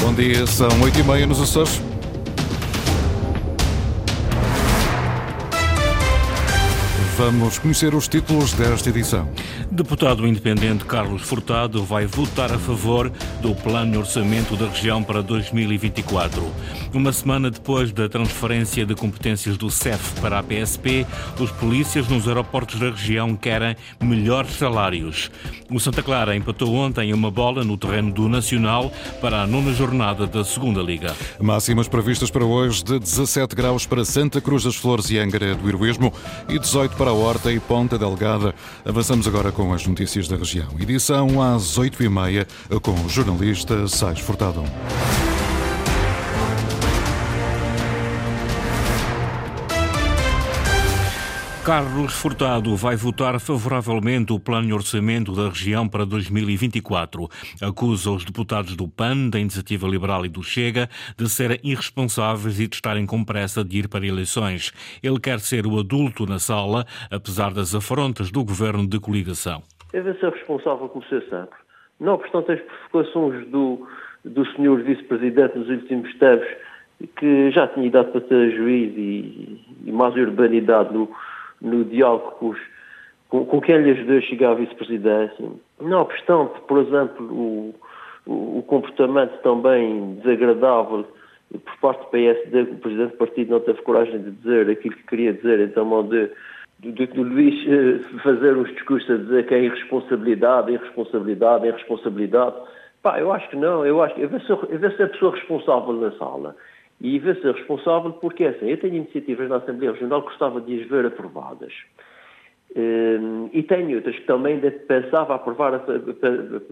Bom dia, são 8h30 nos Açores. Vamos conhecer os títulos desta edição. Deputado independente Carlos Furtado vai votar a favor do plano de orçamento da região para 2024. Uma semana depois da transferência de competências do CEF para a PSP, os polícias nos aeroportos da região querem melhores salários. O Santa Clara empatou ontem uma bola no terreno do Nacional para a nona jornada da Segunda Liga. Máximas previstas para hoje de 17 graus para Santa Cruz das Flores e Angra do Heroísmo e 18 para a Horta e Ponta Delgada. Avançamos agora com as notícias da região. Edição às 8h30 com o jornalista Sais Furtado. Carlos Furtado vai votar favoravelmente o plano de orçamento da região para 2024. Acusa os deputados do PAN, da Iniciativa Liberal e do Chega de serem irresponsáveis e de estarem com pressa de ir para eleições. Ele quer ser o adulto na sala, apesar das afrontas do governo de coligação. Deve ser responsável como ser sempre. Não obstante as provocações do, do senhor vice-presidente nos últimos tempos, que já tinha idade para ser juiz e, e mais urbanidade no no diálogo com, os, com, com quem lhe ajudou a chegar à vice-presidência. Não obstante, por exemplo, o, o, o, comportamento também desagradável por parte do PSD, o presidente do partido não teve coragem de dizer aquilo que queria dizer, então de, de, de Luís eh, fazer uns discursos a dizer que é irresponsabilidade, irresponsabilidade, irresponsabilidade. Pá, eu acho que não, eu acho que eu vejo ser a pessoa responsável na sala e vai ser responsável porque, assim, eu tenho iniciativas na Assembleia Regional que gostava de as ver aprovadas. Hum, e tenho outras que também pensava aprovar,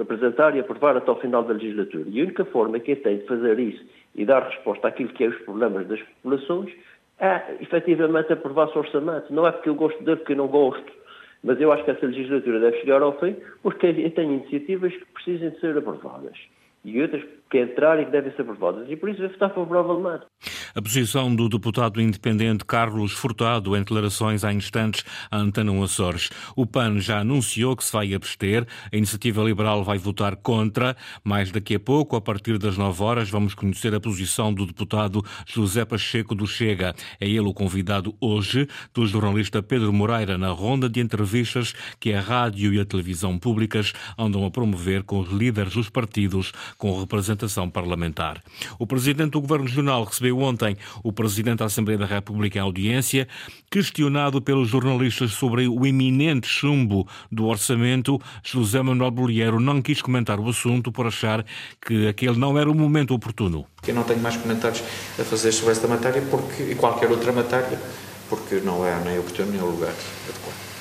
apresentar e aprovar até ao final da legislatura. E a única forma que eu tenho de fazer isso e dar resposta àquilo que é os problemas das populações é, efetivamente, aprovar-se o orçamento. Não é porque eu gosto dele, porque eu não gosto. Mas eu acho que essa legislatura deve chegar ao fim porque eu tenho iniciativas que precisam de ser aprovadas e outras que entrarem que devem ser aprovadas. E por isso vai votar favoravelmente. A posição do deputado independente Carlos Furtado em declarações há instantes à Antena Açores. O PAN já anunciou que se vai abster, a Iniciativa Liberal vai votar contra. Mais daqui a pouco, a partir das 9 horas, vamos conhecer a posição do deputado José Pacheco do Chega. É ele o convidado hoje do jornalista Pedro Moreira na ronda de entrevistas que a rádio e a televisão públicas andam a promover com os líderes dos partidos com representação parlamentar. O presidente do Governo Regional recebeu ontem ontem o Presidente da Assembleia da República em audiência, questionado pelos jornalistas sobre o iminente chumbo do orçamento, José Manuel Bolieiro não quis comentar o assunto por achar que aquele não era o momento oportuno. Eu não tenho mais comentários a fazer sobre esta matéria porque, e qualquer outra matéria, porque não é nem oportuno nem o lugar adequado.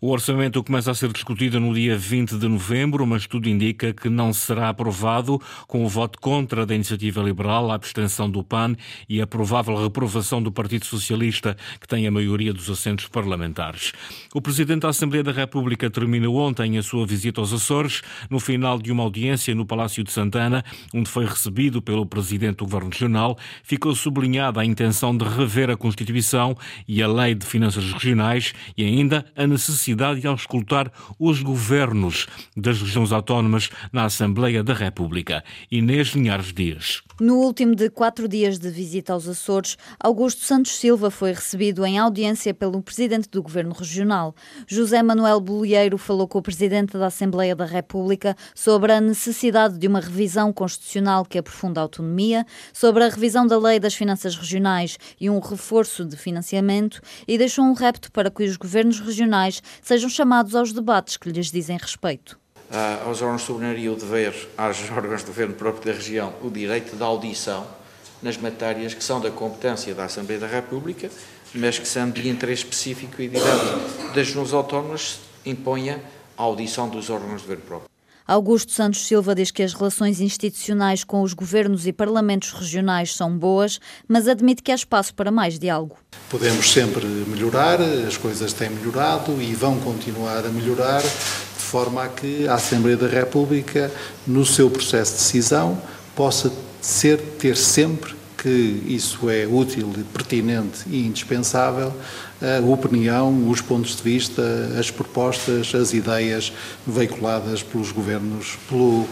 O orçamento começa a ser discutido no dia 20 de novembro, mas tudo indica que não será aprovado, com o voto contra da Iniciativa Liberal, a abstenção do PAN e a provável reprovação do Partido Socialista, que tem a maioria dos assentos parlamentares. O Presidente da Assembleia da República terminou ontem a sua visita aos Açores, no final de uma audiência no Palácio de Santana, onde foi recebido pelo Presidente do Governo Regional, ficou sublinhada a intenção de rever a Constituição e a Lei de Finanças Regionais e ainda a necessidade necessidade de auscultar os governos das regiões autónomas na Assembleia da República. Inês Linhares Dias. No último de quatro dias de visita aos Açores, Augusto Santos Silva foi recebido em audiência pelo presidente do Governo Regional. José Manuel Bolieiro falou com o presidente da Assembleia da República sobre a necessidade de uma revisão constitucional que aprofunda a autonomia, sobre a revisão da Lei das Finanças Regionais e um reforço de financiamento e deixou um repto para que os governos regionais sejam chamados aos debates que lhes dizem respeito uh, aos órgãos de soberania o dever, aos órgãos de governo próprio da região, o direito da audição nas matérias que são da competência da Assembleia da República, mas que sendo de interesse específico e direto das regiões autónomas, imponha a audição dos órgãos de governo próprio. Augusto Santos Silva diz que as relações institucionais com os governos e parlamentos regionais são boas, mas admite que há espaço para mais diálogo. Podemos sempre melhorar, as coisas têm melhorado e vão continuar a melhorar, forma a que a Assembleia da República, no seu processo de decisão, possa ser, ter sempre que isso é útil, pertinente e indispensável, a opinião, os pontos de vista, as propostas, as ideias veiculadas pelos governos, pelo,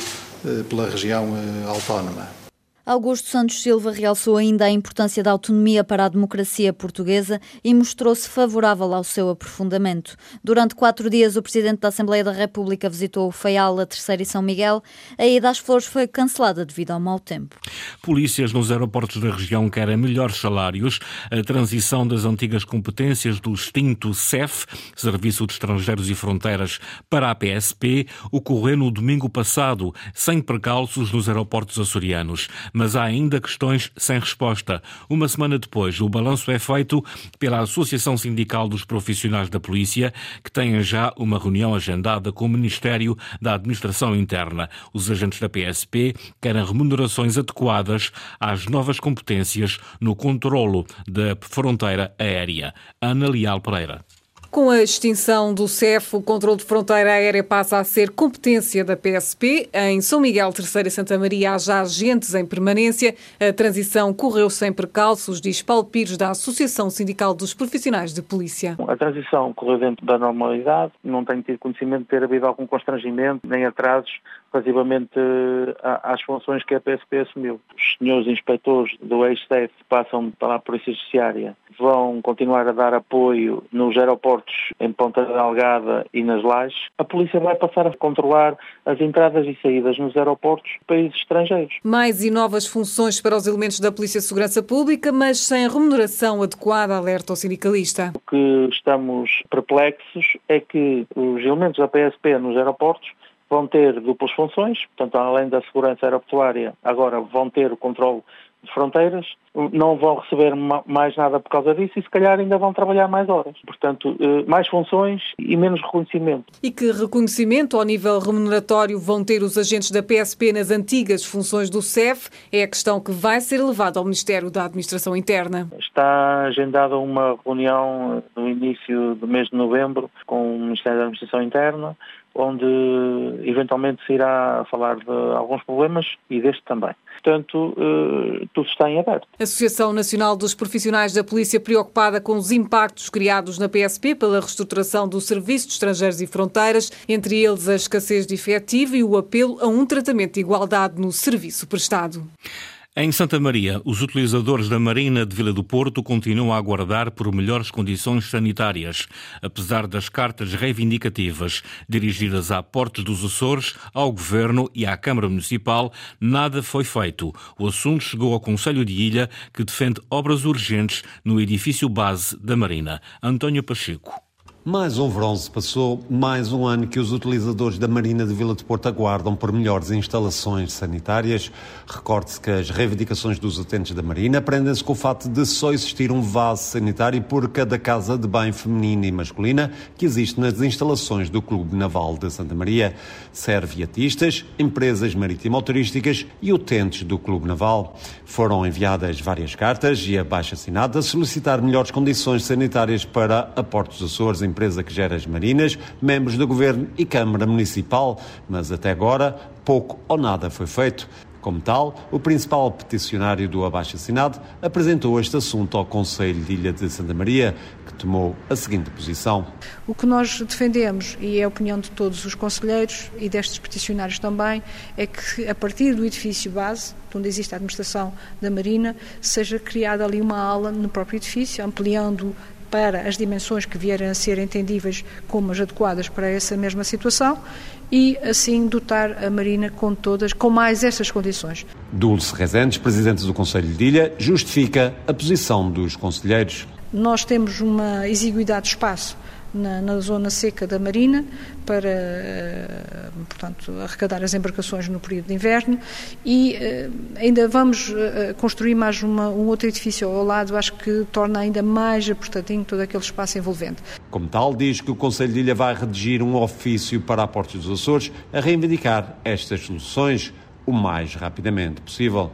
eh, pela região eh, autónoma. Augusto Santos Silva realçou ainda a importância da autonomia para a democracia portuguesa e mostrou-se favorável ao seu aprofundamento. Durante quatro dias, o Presidente da Assembleia da República visitou o Feial, a Terceira e São Miguel. A ida às flores foi cancelada devido ao mau tempo. Polícias nos aeroportos da região querem melhores salários. A transição das antigas competências do extinto CEF, Serviço de Estrangeiros e Fronteiras, para a PSP, ocorreu no domingo passado, sem precalços nos aeroportos açorianos mas há ainda questões sem resposta. Uma semana depois, o balanço é feito pela Associação Sindical dos Profissionais da Polícia, que tem já uma reunião agendada com o Ministério da Administração Interna. Os agentes da PSP querem remunerações adequadas às novas competências no controlo da fronteira aérea. Ana Leal Pereira. Com a extinção do CEF, o controle de fronteira aérea passa a ser competência da PSP. Em São Miguel, Terceira e Santa Maria, há já agentes em permanência. A transição correu sem precalços, diz Paulo Pires, da Associação Sindical dos Profissionais de Polícia. A transição correu dentro da normalidade, não tenho tido conhecimento de ter havido algum constrangimento nem atrasos relativamente eh, às funções que a PSP assumiu. Os senhores inspectores do ex-STEF passam para a Polícia Judiciária, vão continuar a dar apoio nos aeroportos em Ponta Delgada e nas Lajes, a polícia vai passar a controlar as entradas e saídas nos aeroportos de países estrangeiros. Mais e novas funções para os elementos da Polícia de Segurança Pública, mas sem remuneração adequada, alerta o sindicalista. O que estamos perplexos é que os elementos da PSP nos aeroportos vão ter duplas funções, portanto, além da segurança aeroportuária, agora vão ter o controle fronteiras, não vão receber mais nada por causa disso e se calhar ainda vão trabalhar mais horas. Portanto, eh, mais funções e menos reconhecimento. E que reconhecimento ao nível remuneratório vão ter os agentes da PSP nas antigas funções do CEF é a questão que vai ser levada ao Ministério da Administração Interna. Está agendada uma reunião no início do mês de novembro com o Ministério da Administração Interna onde eventualmente se irá falar de alguns problemas e deste também. Portanto, eh, tudo está em aberto. Associação Nacional dos Profissionais da Polícia preocupada com os impactos criados na PSP pela reestruturação do Serviço de Estrangeiros e Fronteiras, entre eles a escassez de efetivo e o apelo a um tratamento de igualdade no serviço prestado. Em Santa Maria, os utilizadores da Marina de Vila do Porto continuam a aguardar por melhores condições sanitárias, apesar das cartas reivindicativas dirigidas a Portos dos Açores, ao Governo e à Câmara Municipal, nada foi feito. O assunto chegou ao Conselho de Ilha, que defende obras urgentes no edifício base da Marina. António Pacheco. Mais um verão se passou, mais um ano que os utilizadores da Marina de Vila de Porto aguardam por melhores instalações sanitárias. Recorde-se que as reivindicações dos utentes da Marina prendem-se com o fato de só existir um vaso sanitário por cada casa de banho feminina e masculina que existe nas instalações do Clube Naval de Santa Maria. Serve atistas, empresas marítimo-turísticas e utentes do Clube Naval. Foram enviadas várias cartas e abaixo assinada a solicitar melhores condições sanitárias para a Portos Açores em empresa que gera as marinas, membros do governo e Câmara Municipal, mas até agora pouco ou nada foi feito. Como tal, o principal peticionário do abaixo-assinado apresentou este assunto ao Conselho de Ilha de Santa Maria, que tomou a seguinte posição. O que nós defendemos, e é a opinião de todos os conselheiros e destes peticionários também, é que a partir do edifício base, onde existe a administração da Marina, seja criada ali uma ala no próprio edifício, ampliando para as dimensões que vierem a ser entendíveis como as adequadas para essa mesma situação e assim dotar a Marina com todas, com mais estas condições. Dulce Rezendes, Presidente do Conselho de Ilha, justifica a posição dos conselheiros. Nós temos uma exiguidade de espaço na, na, zona seca da Marina para, eh, portanto, arrecadar as embarcações no período de inverno e eh, ainda vamos eh, construir mais uma, um outro edifício ao lado, acho que torna ainda mais apertadinho todo aquele espaço envolvente. Como tal, diz que o Conselho de Ilha vai redigir um ofício para a Porta dos Açores a reivindicar estas soluções o mais rapidamente possível.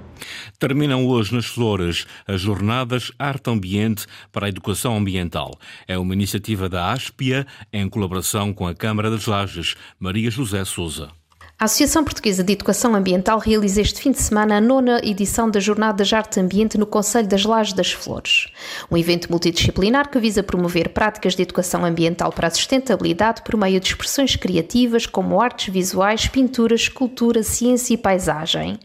Terminam hoje nas Flores as jornadas Arte Ambiente para a Educação Ambiental. É uma iniciativa da ASPIA em colaboração com a Câmara das Lajes. Maria José Souza. A Associação Portuguesa de Educação Ambiental realiza este fim de semana a nona edição da Jornada de Arte Ambiente no Conselho das Lajes das Flores. Um evento multidisciplinar que visa promover práticas de educação ambiental para a sustentabilidade por meio de expressões criativas como artes visuais, pintura, escultura, ciência e paisagem.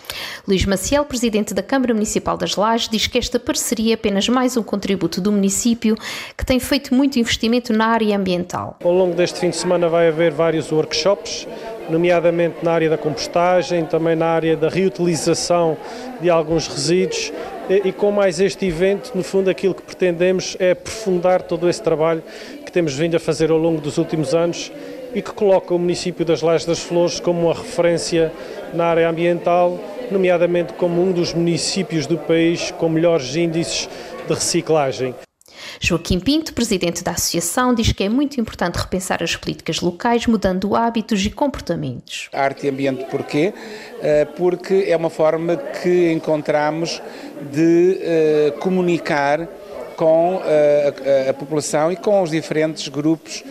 Luís Maciel, presidente da Câmara Municipal das Lajes, diz que esta parceria é apenas mais um contributo do município que tem feito muito investimento na área ambiental. Ao longo deste fim de semana vai haver vários workshops nomeadamente na área da compostagem, também na área da reutilização de alguns resíduos. E, com mais este evento, no fundo, aquilo que pretendemos é aprofundar todo esse trabalho que temos vindo a fazer ao longo dos últimos anos e que coloca o município das Lajes das Flores como uma referência na área ambiental, nomeadamente como um dos municípios do país com melhores índices de reciclagem. Joaquim Pinto, presidente da associação, diz que é muito importante repensar as políticas locais, mudando hábitos e comportamentos. Arte e ambiente porquê? Eh, porque é uma forma que encontramos de eh, comunicar com eh, a, a, população e com os diferentes grupos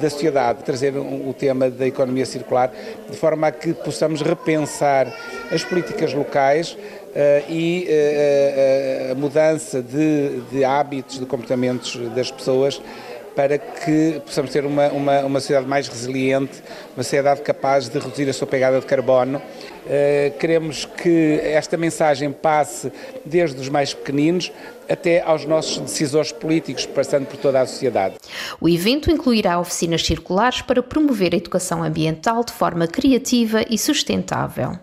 da sociedade, trazer o tema da economia circular de forma a que possamos repensar as políticas locais e uh, uh, a mudança de, de, hábitos, de comportamentos das pessoas para que possamos ter uma, uma, uma sociedade mais resiliente, uma sociedade capaz de reduzir a sua pegada de carbono eh, queremos que esta mensagem passe desde os mais pequeninos até aos nossos decisores políticos, passando por toda a sociedade. O evento incluirá oficinas circulares para promover a educação ambiental de forma criativa e sustentável.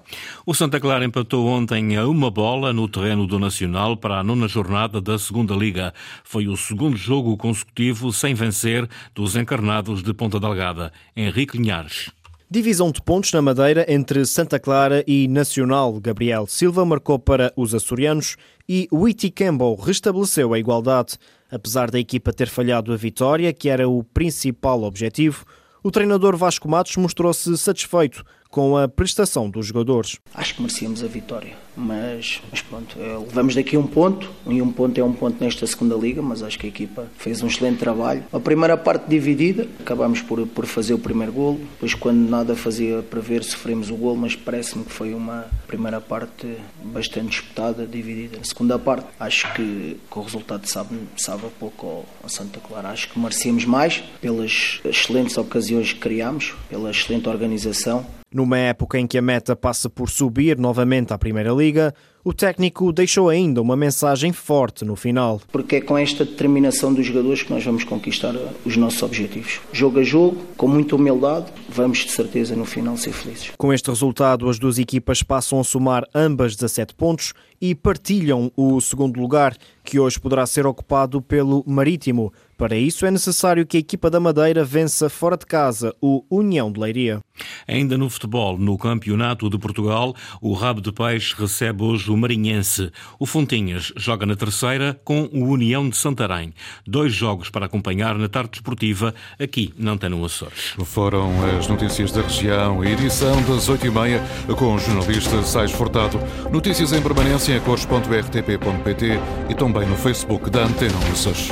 O Santa Clara empatou ontem a uma bola no terreno do Nacional para a nona jornada da Segunda Liga. Foi o segundo jogo consecutivo sem vencer dos encarnados de Ponta Delgada. Henrique Linhares. Divisão de pontos na Madeira entre Santa Clara e Nacional. Gabriel Silva marcou para os açorianos e Witty Campbell restabeleceu a igualdade. Apesar da equipa ter falhado a vitória, que era o principal objetivo, o treinador Vasco Matos mostrou-se satisfeito com a prestação dos jogadores. Acho que merecíamos a vitória, mas, mas pronto, é, levamos daqui um ponto, e um ponto é um ponto nesta segunda liga, mas acho que a equipa fez um excelente trabalho. A primeira parte dividida, acabámos por, por fazer o primeiro golo, depois quando nada fazia para ver sofremos o golo, mas parece-me que foi uma primeira parte bastante disputada, dividida. A segunda parte, acho que, que o resultado sabe, sabe a pouco ao, ao Santa Clara. Acho que merecíamos mais pelas excelentes ocasiões que criámos, pela excelente organização numa época em que a meta passa por subir novamente à Primeira Liga, o técnico deixou ainda uma mensagem forte no final. Porque é com esta determinação dos jogadores que nós vamos conquistar os nossos objetivos. Jogo a jogo, com muita humildade, vamos de certeza no final ser felizes. Com este resultado, as duas equipas passam a somar ambas 17 pontos e partilham o segundo lugar, que hoje poderá ser ocupado pelo Marítimo. Para isso é necessário que a equipa da Madeira vença fora de casa o União de Leiria. Ainda no futebol, no Campeonato de Portugal, o Rabo de Peixe recebe hoje o Marinhense. O Fontinhas joga na terceira com o União de Santarém. Dois jogos para acompanhar na tarde desportiva aqui na Antena Açores. Foram as notícias da região, edição das 8h30 com o jornalista Sais Fortado. Notícias em permanência em cores.rtp.pt e também no Facebook da Antena Açores.